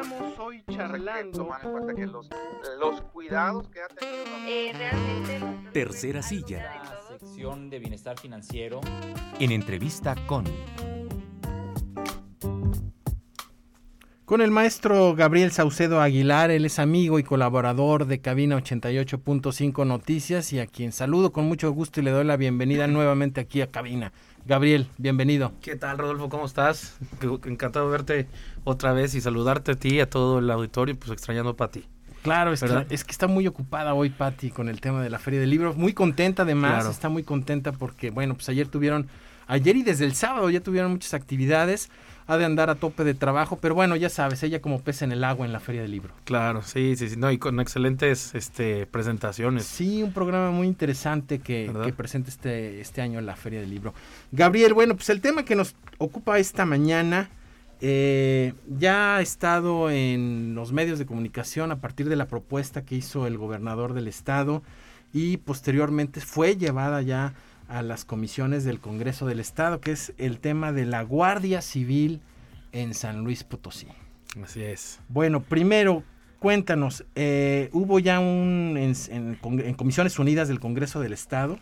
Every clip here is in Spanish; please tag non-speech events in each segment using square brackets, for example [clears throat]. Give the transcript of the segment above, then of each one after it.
estamos hoy charlando. que los, los cuidados que ha tenido. Eh, realmente. Tercera silla. La sección de bienestar financiero. En entrevista con. Con el maestro Gabriel Saucedo Aguilar, él es amigo y colaborador de Cabina 88.5 Noticias y a quien saludo con mucho gusto y le doy la bienvenida nuevamente aquí a Cabina. Gabriel, bienvenido. ¿Qué tal, Rodolfo? ¿Cómo estás? Encantado de verte otra vez y saludarte a ti y a todo el auditorio, pues extrañando a ti. Claro, es que, es que, está muy ocupada hoy Patti con el tema de la Feria del Libro. Muy contenta además, está muy contenta porque, bueno, pues ayer tuvieron, ayer y desde el sábado ya tuvieron muchas actividades ha de andar a tope de trabajo, pero bueno, ya sabes, ella como pez en el agua en la Feria del Libro. Claro, sí, sí, sí, no, y con excelentes este, presentaciones. Sí, un programa muy interesante que, que presenta este, este año en la Feria del Libro. Gabriel, bueno, pues el tema que nos ocupa esta mañana eh, ya ha estado en los medios de comunicación a partir de la propuesta que hizo el gobernador del estado y posteriormente fue llevada ya a las comisiones del Congreso del Estado, que es el tema de la Guardia Civil en San Luis Potosí. Así es. Bueno, primero, cuéntanos, eh, hubo ya un, en, Comisiones Unidas del Congreso del Estado,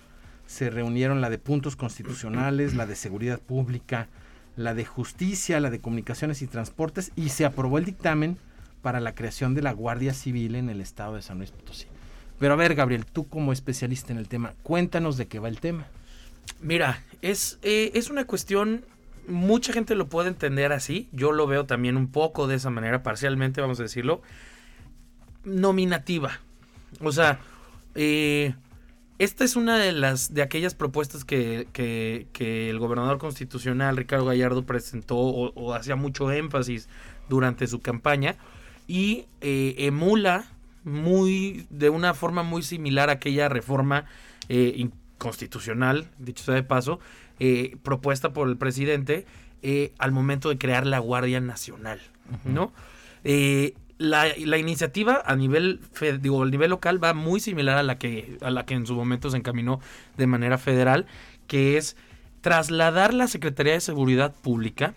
se reunieron la de puntos constitucionales, la de seguridad pública, la de justicia, la de comunicaciones y transportes, y se aprobó el dictamen para la creación de la Guardia Civil en el Estado de San Luis Potosí. Pero a ver, Gabriel, tú como especialista en el tema, cuéntanos de qué va el tema. Mira, es, eh, es una cuestión, mucha gente lo puede entender así, yo lo veo también un poco de esa manera, parcialmente, vamos a decirlo, nominativa. O sea, eh, esta es una de las de aquellas propuestas que, que, el gobernador constitucional Ricardo Gallardo presentó o, hacía mucho énfasis durante su campaña y eh, emula muy de una forma muy similar a aquella reforma constitucional, dicho sea de paso, eh, propuesta por el presidente eh, al momento de crear la Guardia Nacional, ¿no? La, la, iniciativa a nivel digo, a nivel local va muy similar a la que a la que en su momento se encaminó de manera federal, que es trasladar la Secretaría de Seguridad Pública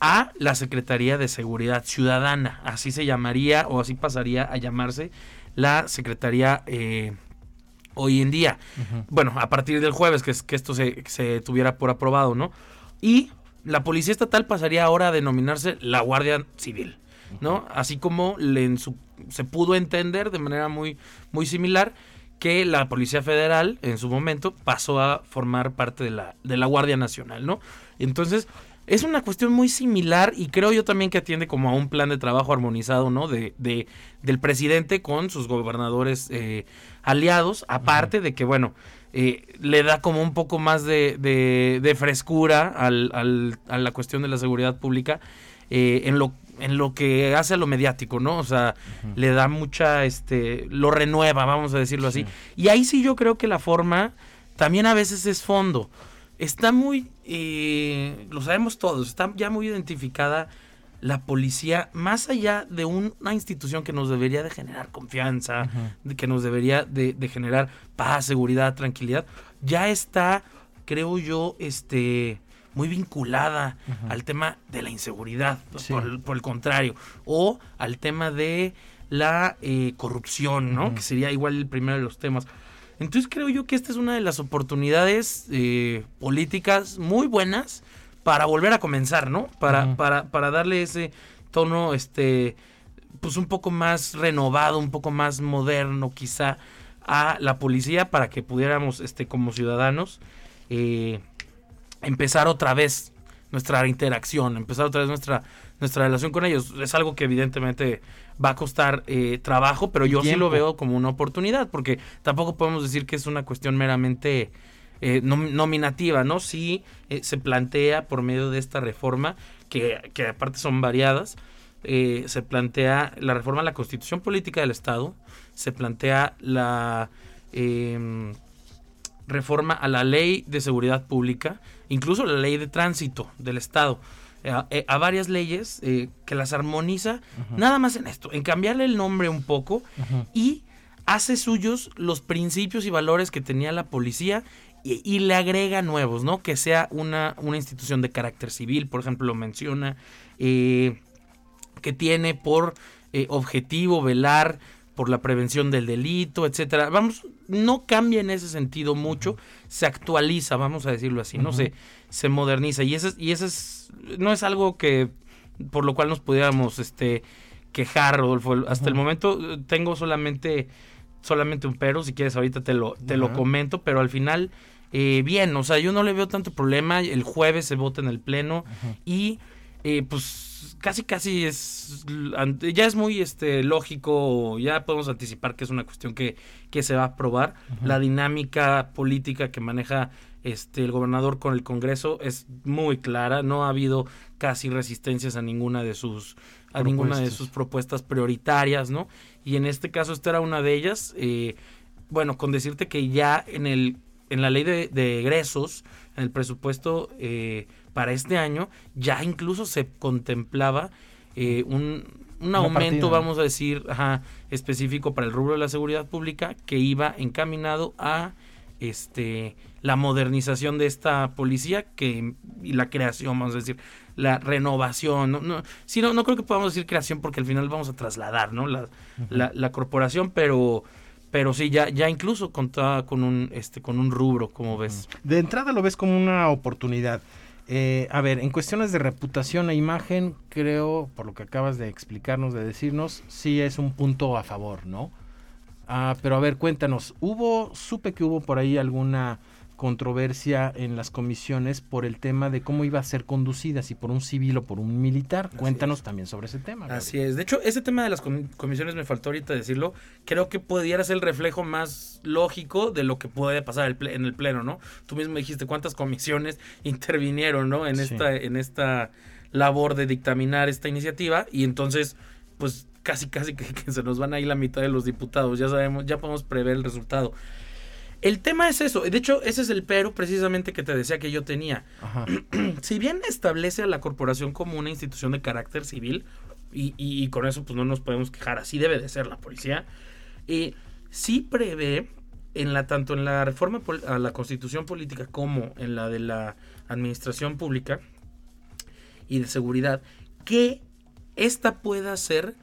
a la Secretaría de Seguridad Ciudadana. Así se llamaría o así pasaría a llamarse la Secretaría eh, hoy en día. Bueno, a partir del jueves que, que esto se, se, tuviera por aprobado, ¿no? Y la Policía Estatal pasaría ahora a denominarse la Guardia Civil, ¿no? Así como le se pudo entender de manera muy, muy similar que la Policía Federal en su momento pasó a formar parte de la, de la Guardia Nacional, ¿no? Entonces, es una cuestión muy similar y creo yo también que atiende como a un plan de trabajo armonizado, ¿no? De, de del presidente con sus gobernadores eh, aliados, aparte de que, bueno, eh, le da como un poco más de, de, frescura al, al, a la cuestión de la seguridad pública eh, en lo en lo que hace a lo mediático, ¿no? O sea, le da mucha, este, lo renueva, vamos a decirlo así. Y ahí sí yo creo que la forma también a veces es fondo está muy, eh, lo sabemos todos, está ya muy identificada la policía, más allá de una institución que nos debería de generar confianza, que nos debería de, generar paz, seguridad, tranquilidad, ya está, creo yo, este muy vinculada al tema de la inseguridad, por, el contrario, o al tema de la eh, corrupción, ¿no? Que sería igual el primero de los temas. Entonces creo yo que esta es una de las oportunidades eh, políticas muy buenas para volver a comenzar, ¿no? Para, para, para darle ese tono, este, pues un poco más renovado, un poco más moderno quizá a la policía para que pudiéramos, este, como ciudadanos, eh, empezar otra vez nuestra interacción, empezar otra vez nuestra, nuestra relación con ellos. Es algo que evidentemente va a costar eh, trabajo, pero yo sí lo veo como una oportunidad, porque tampoco podemos decir que es una cuestión meramente eh, nominativa, ¿no? Sí eh, se plantea por medio de esta reforma, que, que aparte son variadas, se plantea la reforma a la constitución política del Estado, se plantea la em, reforma a la ley de seguridad pública, incluso la ley de tránsito del Estado. Eh, eh, a, varias leyes eh, que las armoniza nada más en esto, en cambiarle el nombre un poco y hace suyos los principios y valores que tenía la policía y, le agrega nuevos, ¿no? Que sea una, una, institución de carácter civil, por ejemplo, lo menciona, que que tiene por eh, objetivo velar por la prevención del delito, etcétera. Vamos, no cambia en ese sentido mucho, se actualiza, vamos a decirlo así, no se, se moderniza y ese, y ese es, no es algo que por lo cual nos pudiéramos este quejar, Rodolfo. Hasta el momento eh, tengo solamente solamente un pero, si quieres ahorita te lo te lo comento, pero al final eh, bien, o sea, yo no le veo tanto problema. El jueves se vota en el pleno y eh, pues casi casi es ya es muy este lógico, ya podemos anticipar que es una cuestión que, que se va a aprobar. La dinámica política que maneja este el gobernador con el Congreso es muy clara, no ha habido casi resistencias a ninguna de sus a ninguna de sus propuestas prioritarias, ¿no? Y en este caso esta era una de ellas. Eh, bueno, con decirte que ya en el en la ley de, egresos, en el presupuesto eh, para este año, ya incluso se contemplaba eh, un, un aumento, vamos a decir, específico para el rubro de la seguridad pública que iba encaminado a este la modernización de esta policía que y la creación, vamos a decir, la renovación, no, no, no, no creo que podamos decir creación porque al final vamos a trasladar, ¿no? La, la, corporación, pero pero sí ya ya incluso contaba con un este con un rubro como ves de entrada lo ves como una oportunidad. Eh, a ver en cuestiones de reputación e imagen creo por lo que acabas de explicarnos de decirnos sí es un punto a favor no ah, pero a ver cuéntanos hubo supe que hubo por ahí alguna controversia en las comisiones por el tema de cómo iba a ser conducida, si por un civil o por un militar. Cuéntanos también sobre ese tema. Así es. De hecho, ese tema de las comisiones me faltó ahorita decirlo. Creo que pudiera ser el reflejo más lógico de lo que puede pasar en el pleno, ¿no? Tú mismo dijiste cuántas comisiones [laughs] intervinieron, ¿no? En esta en esta labor de dictaminar esta iniciativa y entonces, pues casi casi que, [laughs] que se nos van a ir la mitad de los diputados. Ya sabemos, ya podemos prever el resultado. El tema es eso. De hecho, ese es el pero precisamente que te decía que yo tenía. [clears throat] si bien establece a la corporación como una institución de carácter civil, y, con eso pues no nos podemos quejar, así debe de ser la policía, eh, sí prevé en la tanto en la reforma a la constitución política como en la de la administración pública y de seguridad que esta pueda ser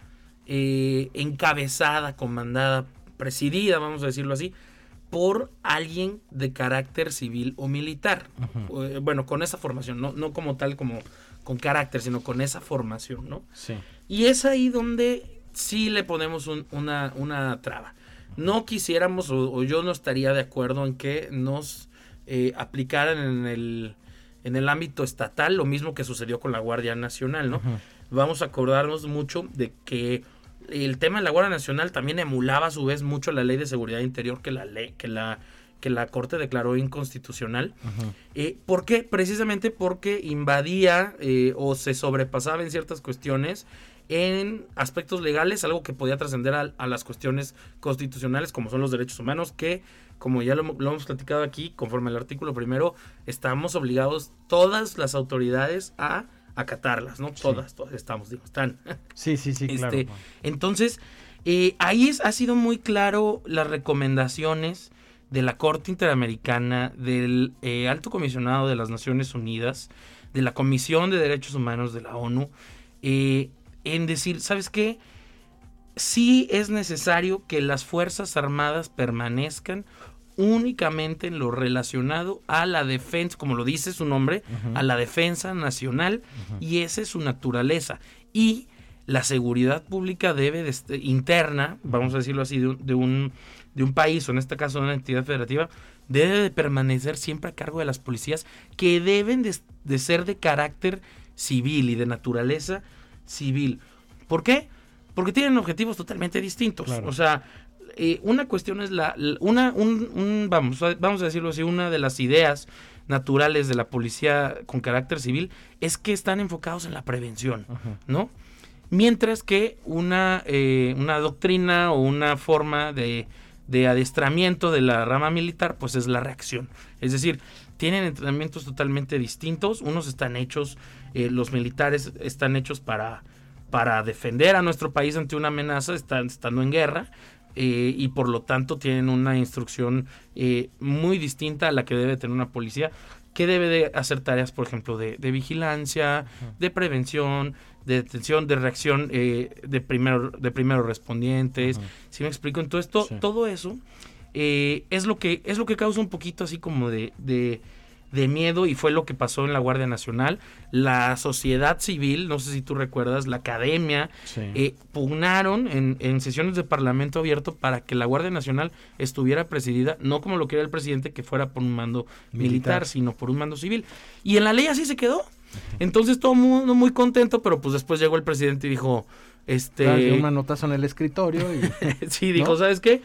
eh, encabezada, comandada, presidida, vamos a decirlo así, por alguien de carácter civil o militar. Eh, bueno, con esa formación, no, no como tal como con carácter, sino con esa formación, ¿no? Sí. Y es ahí donde sí le ponemos una, una traba. No quisiéramos, o, yo no estaría de acuerdo en que nos eh, aplicaran en el, en el ámbito estatal lo mismo que sucedió con la Guardia Nacional, ¿no? Vamos a acordarnos mucho de que el tema de la Guardia Nacional también emulaba a su vez mucho la ley de seguridad interior que la ley, que la que la Corte declaró inconstitucional. Eh, ¿Por qué? Precisamente porque invadía eh, o se sobrepasaba en ciertas cuestiones en aspectos legales, algo que podía trascender a, las cuestiones constitucionales, como son los derechos humanos, que, como ya lo, lo, hemos platicado aquí, conforme al artículo primero, estamos obligados todas las autoridades a acatarlas, ¿no? Todas, todas estamos, digo, están. Sí, sí, sí, claro. Este, entonces, eh, ahí es, ha sido muy claro las recomendaciones de la Corte Interamericana, del eh, Alto Comisionado de las Naciones Unidas, de la Comisión de Derechos Humanos de la ONU, eh, en decir, ¿sabes qué? Sí es necesario que las Fuerzas Armadas permanezcan únicamente en lo relacionado a la defensa, como lo dice su nombre, a la defensa nacional y esa es su naturaleza. Y la seguridad pública debe de, este, interna, vamos a decirlo así, de un, de un, de un país o en este caso de una entidad federativa, debe de permanecer siempre a cargo de las policías que deben de, ser de carácter civil y de naturaleza civil. ¿Por qué? Porque tienen objetivos totalmente distintos. O sea, eh, una cuestión es la, una, un, vamos, vamos a decirlo así, una de las ideas naturales de la policía con carácter civil es que están enfocados en la prevención, ¿no? Mientras que una, eh, una doctrina o una forma de, de adiestramiento de la rama militar, pues es la reacción. Es decir, tienen entrenamientos totalmente distintos. Unos están hechos, eh, los militares están hechos para, para defender a nuestro país ante una amenaza, están estando en guerra. Eh, y por lo tanto tienen una instrucción eh, muy distinta a la que debe tener una policía que debe de hacer tareas, por ejemplo, de, vigilancia, de prevención, de detención, de reacción eh, de, primero, de primeros respondientes. Si me explico? Entonces, todo eso eh, es, lo que, es lo que causa un poquito así como de, de, miedo y fue lo que pasó en la Guardia Nacional. La sociedad civil, no sé si tú recuerdas, la academia, eh, pugnaron en, en, sesiones de Parlamento abierto para que la Guardia Nacional estuviera presidida, no como lo quería el presidente, que fuera por un mando militar, sino por un mando civil. Y en la ley así se quedó. Entonces todo el mundo muy contento, pero pues después llegó el presidente y dijo, este... Claro, una notazo en el escritorio y... [laughs] sí, dijo, ¿sabes qué?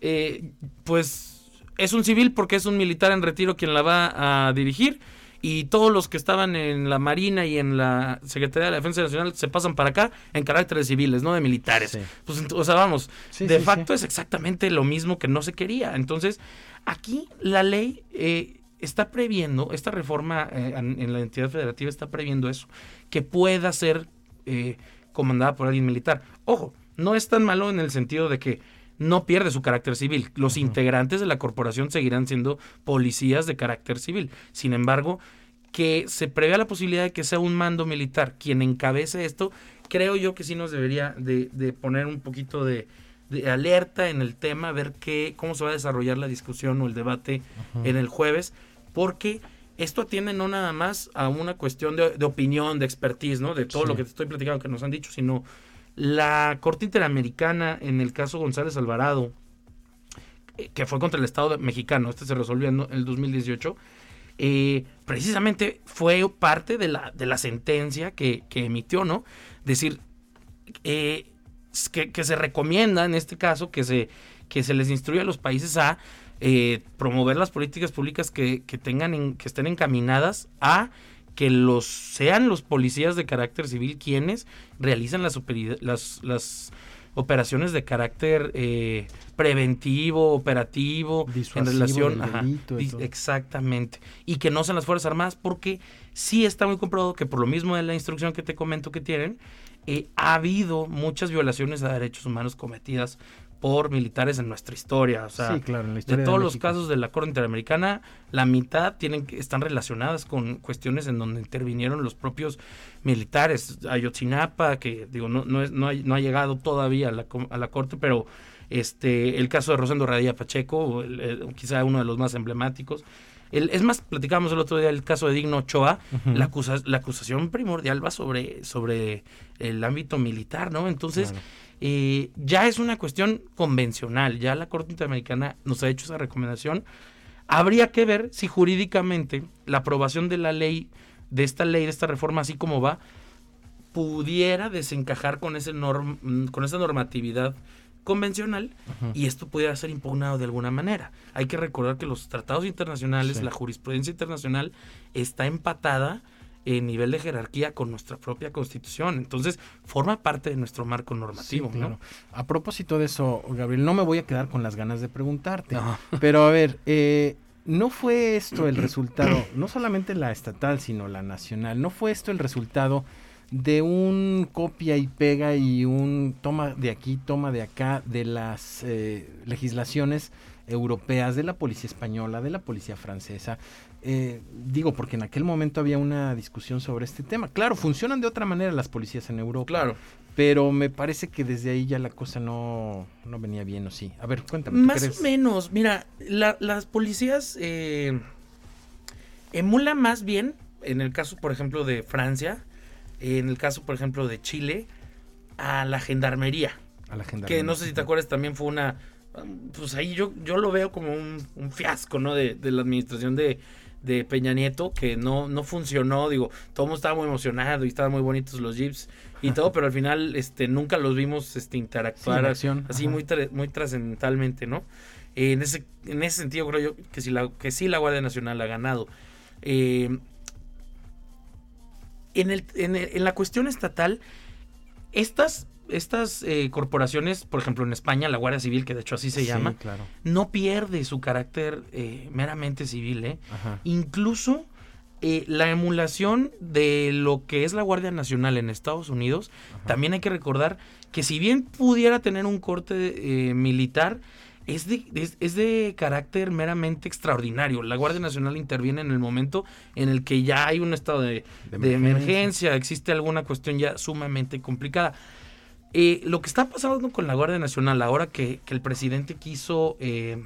Eh, pues es un civil porque es un militar en retiro quien la va a dirigir y todos los que estaban en la Marina y en la Secretaría de la Defensa Nacional se pasan para acá en carácter de civiles, no de militares. Pues, o sea, vamos, de facto es exactamente lo mismo que no se quería. Entonces, aquí la ley eh, está previendo, esta reforma eh, en la entidad federativa está previendo eso, que pueda ser eh, comandada por alguien militar. Ojo, no es tan malo en el sentido de que no pierde su carácter civil. Los integrantes de la corporación seguirán siendo policías de carácter civil. Sin embargo, que se prevea la posibilidad de que sea un mando militar quien encabece esto, creo yo que sí nos debería de, poner un poquito de, alerta en el tema, ver qué, cómo se va a desarrollar la discusión o el debate en el jueves, porque esto atiende no nada más a una cuestión de, opinión, de expertise, ¿no? De todo lo que te estoy platicando que nos han dicho, sino la Corte Interamericana, en el caso González Alvarado, eh, que fue contra el Estado mexicano, este se resolvió en el 2018, eh, precisamente fue parte de la, de la sentencia que, emitió, ¿no? Decir, eh, que, se recomienda en este caso que se, que se les instruya a los países a promover las políticas públicas que, tengan que estén encaminadas a que los sean los policías de carácter civil quienes realizan las, las, las operaciones de carácter eh, preventivo, operativo, en relación ajá, exactamente. Y que no sean las fuerzas armadas porque sí está muy comprobado que por lo mismo de la instrucción que te comento que tienen eh, ha habido muchas violaciones a derechos humanos cometidas por militares en nuestra historia. O sea, de todos los casos de la Corte Interamericana, la mitad tienen están relacionadas con cuestiones en donde intervinieron los propios militares. Ayotzinapa, que digo, no, no, es, no, ha, llegado todavía a la, a la Corte, pero este el caso de Rosendo Radilla Pacheco, quizá uno de los más emblemáticos. El, es más, platicamos el otro día el caso de Digno Ochoa, la, la acusación primordial va sobre, sobre el ámbito militar, ¿no? Entonces, eh, ya es una cuestión convencional, ya la Corte Interamericana nos ha hecho esa recomendación. Habría que ver si jurídicamente la aprobación de la ley, de esta ley, de esta reforma, así como va, pudiera desencajar con, ese norm, con esa normatividad convencional y esto pudiera ser impugnado de alguna manera. Hay que recordar que los tratados internacionales, la jurisprudencia internacional está empatada en nivel de jerarquía con nuestra propia constitución. Entonces, forma parte de nuestro marco normativo. A propósito de eso, Gabriel, no me voy a quedar con las ganas de preguntarte, pero a ver, eh, ¿no fue esto el [clears throat] resultado, no solamente la estatal, sino la nacional, no fue esto el resultado de un copia y pega y un toma de aquí, toma de acá de las eh, legislaciones europeas, de la policía española, de la policía francesa, eh, digo, porque en aquel momento había una discusión sobre este tema. Claro, funcionan de otra manera las policías en Europa. Claro. Pero me parece que desde ahí ya la cosa no, no venía bien, ¿o sí? A ver, cuéntame. Más o menos. Mira, las policías eh, emulan más bien, en el caso, por ejemplo, de Francia, en el caso, por ejemplo, de Chile, a la gendarmería. A la gendarmería. Que no sé si te acuerdas, también fue una... Pues ahí yo, yo lo veo como un, fiasco, ¿no? de la administración de, de Peña Nieto que no, no funcionó, digo, todo el mundo estaba muy emocionado y estaban muy bonitos los jeeps y todo, pero al final este nunca los vimos este interactuar así muy muy trascendentalmente, ¿no? en ese en ese sentido creo yo que sí la que sí la Guardia Nacional ha ganado. Eh, en, el, en, en la cuestión estatal, estas estas eh, corporaciones, por ejemplo en España, la Guardia Civil, que de hecho así se llama, no pierde su carácter eh, meramente civil. ¿eh? Incluso eh, la emulación de lo que es la Guardia Nacional en Estados Unidos, también hay que recordar que si bien pudiera tener un corte militar, es de, es, de carácter meramente extraordinario. La Guardia Nacional interviene en el momento en el que ya hay un estado de, emergencia. existe alguna cuestión ya sumamente complicada. Eh, lo que está pasando con la Guardia Nacional ahora que, el presidente quiso... Eh,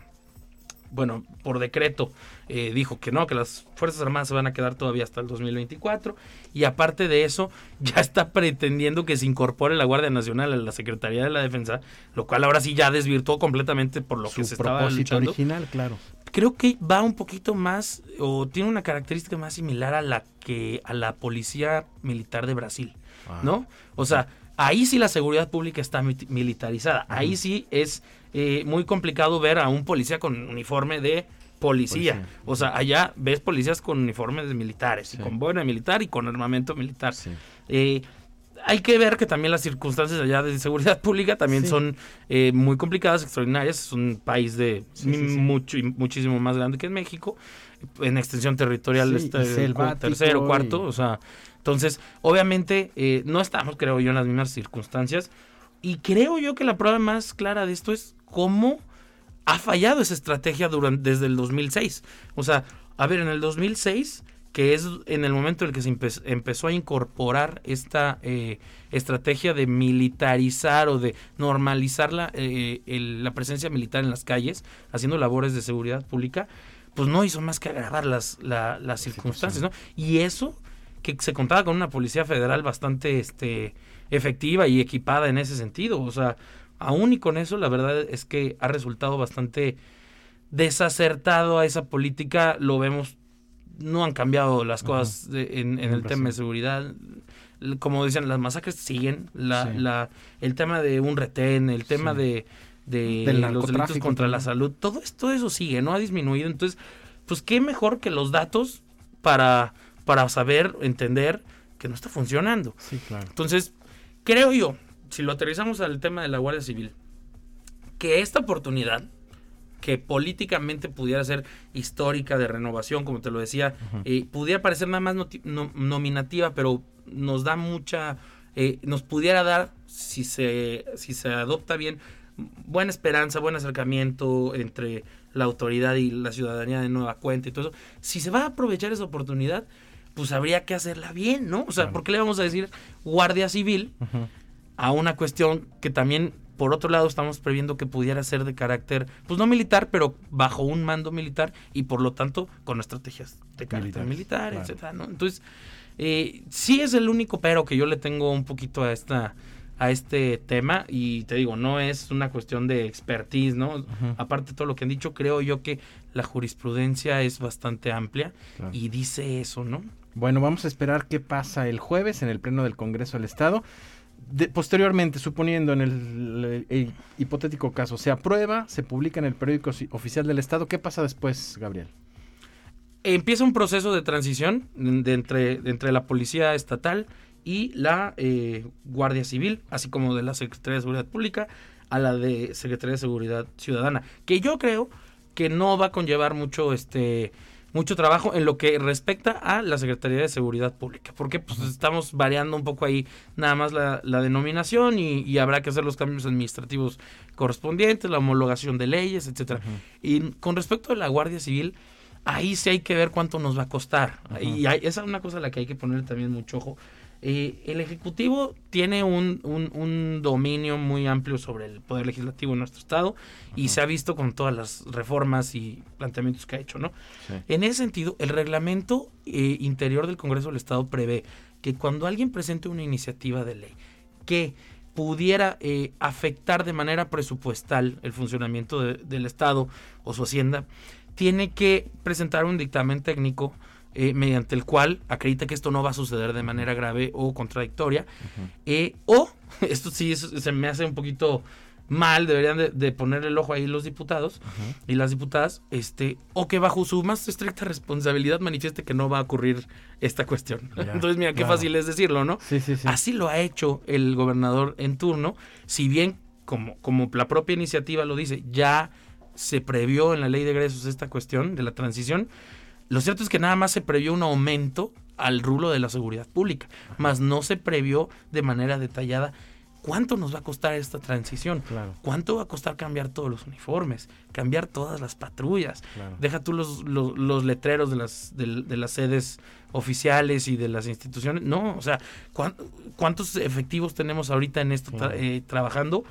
bueno, por decreto eh, dijo que no, que las Fuerzas Armadas se van a quedar todavía hasta el 2024 y aparte de eso [laughs] ya está pretendiendo que se incorpore la Guardia Nacional a la Secretaría de la Defensa, lo cual ahora sí ya desvirtuó completamente por lo que se estaba luchando. original, claro. Creo que va un poquito más o tiene una característica más similar a la que a la Policía Militar de Brasil, ah. ¿no? O sea, ahí sí la seguridad pública está militarizada, ahí sí es eh, muy complicado ver a un policía con uniforme de policía. O sea, allá ves policías con uniformes de militares, y con boina militar y con armamento militar. Eh, hay que ver que también las circunstancias allá de seguridad pública también son eh, muy complicadas, extraordinarias. Es un país de mucho muchísimo más grande que en México. En extensión territorial está tercero, cuarto. O sea, entonces, obviamente, no estamos, creo yo, en las mismas circunstancias. Y creo yo que la prueba más clara de esto es cómo ha fallado esa estrategia durante, desde el 2006. O sea, a ver, en el 2006, que es en el momento en el que se empezó a incorporar esta eh, estrategia de militarizar o de normalizar la, eh, la presencia militar en las calles, haciendo labores de seguridad pública, pues no hizo más que agravar las, las circunstancias, ¿no? Y eso, que se contaba con una policía federal bastante este, efectiva y equipada en ese sentido, o sea, aún y con eso, la verdad es que ha resultado bastante desacertado a esa política. Lo vemos, no han cambiado las cosas en, el tema de seguridad. Como decían, las masacres siguen. La, la, el tema de un retén, el tema de, de los delitos contra la salud, todo, esto eso sigue, no ha disminuido. Entonces, pues qué mejor que los datos para, para saber, entender que no está funcionando. Sí, claro. Entonces, creo yo, si lo aterrizamos al tema de la Guardia Civil, que esta oportunidad, que políticamente pudiera ser histórica de renovación, como te lo decía, eh, pudiera parecer nada más nominativa, pero nos da mucha, eh, nos pudiera dar, si se, si se adopta bien, buena esperanza, buen acercamiento entre la autoridad y la ciudadanía de nueva cuenta y todo eso. Si se va a aprovechar esa oportunidad, pues habría que hacerla bien, ¿no? O sea, ¿por qué le vamos a decir Guardia Civil? a una cuestión que también, por otro lado, estamos previendo que pudiera ser de carácter, pues no militar, pero bajo un mando militar y por lo tanto con estrategias de carácter militar, etcétera, ¿no? Entonces, eh, sí es el único pero que yo le tengo un poquito a esta a este tema y te digo, no es una cuestión de expertise, ¿no? Aparte de todo lo que han dicho, creo yo que la jurisprudencia es bastante amplia y dice eso, ¿no? Bueno, vamos a esperar qué pasa el jueves en el Pleno del Congreso del Estado posteriormente, suponiendo en el, hipotético caso, se aprueba, se publica en el periódico oficial del Estado, ¿qué pasa después, Gabriel? Empieza un proceso de transición entre, entre la Policía Estatal y la eh, Guardia Civil, así como de la Secretaría de Seguridad Pública a la de Secretaría de Seguridad Ciudadana, que yo creo que no va a conllevar mucho este mucho trabajo en lo que respecta a la Secretaría de Seguridad Pública, porque pues estamos variando un poco ahí nada más la, denominación y, habrá que hacer los cambios administrativos correspondientes, la homologación de leyes, etcétera. Y con respecto a la Guardia Civil, ahí sí hay que ver cuánto nos va a costar. Y esa es una cosa a la que hay que poner también mucho ojo. Eh, el Ejecutivo tiene un, un, dominio muy amplio sobre el Poder Legislativo en nuestro Estado y se ha visto con todas las reformas y planteamientos que ha hecho, ¿no? En ese sentido, el reglamento eh, interior del Congreso del Estado prevé que cuando alguien presente una iniciativa de ley que pudiera eh, afectar de manera presupuestal el funcionamiento del Estado o su hacienda, tiene que presentar un dictamen técnico eh, mediante el cual acredita que esto no va a suceder de manera grave o contradictoria. Eh, o, [laughs] esto sí se me hace un poquito mal, deberían de, poner el ojo ahí los diputados y las diputadas, este, o que bajo su más estricta responsabilidad manifieste que no va a ocurrir esta cuestión. [laughs] Entonces, mira, qué fácil es decirlo, ¿no? Así lo ha hecho el gobernador en turno, si bien, como, como la propia iniciativa lo dice, ya se previó en la ley de egresos esta cuestión de la transición, lo cierto es que nada más se previó un aumento al rulo de la seguridad pública, más no se previó de manera detallada ¿cuánto nos va a costar esta transición? Claro. ¿Cuánto va a costar cambiar todos los uniformes? Cambiar todas las patrullas. Claro. Deja tú los, los, los letreros de las, de, de las sedes oficiales y de las instituciones. No, o sea, ¿cuán- ¿cuántos efectivos tenemos ahorita en esto tra- eh, trabajando?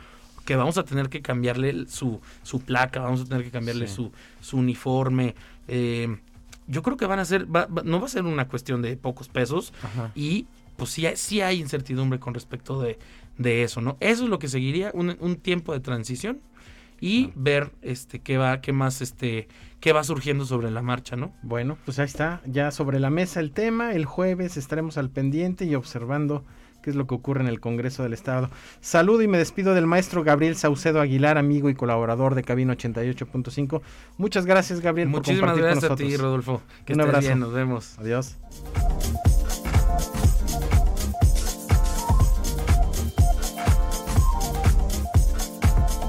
Que vamos a tener que cambiarle su, su placa, vamos a tener que cambiarle Sí. su, su uniforme. eh, yo creo que van a ser, va- va- no va a ser una cuestión de pocos pesos Ajá. y pues sí, hay- sí hay incertidumbre con respecto de, de eso, ¿no? Eso es lo que seguiría, un, un tiempo de transición y ver este qué va, qué más, este, qué va surgiendo sobre la marcha, ¿no? Bueno, pues ahí está, ya sobre la mesa el tema. El jueves estaremos al pendiente y observando qué es lo que ocurre en el Congreso del Estado. Saludo y me despido del maestro Gabriel Saucedo Aguilar, amigo y colaborador de Cabina 88.5. Muchas gracias, Gabriel, Muchísimas por compartir gracias con a ti. Rodolfo. Que Un abrazo. bien, nos vemos. Adiós.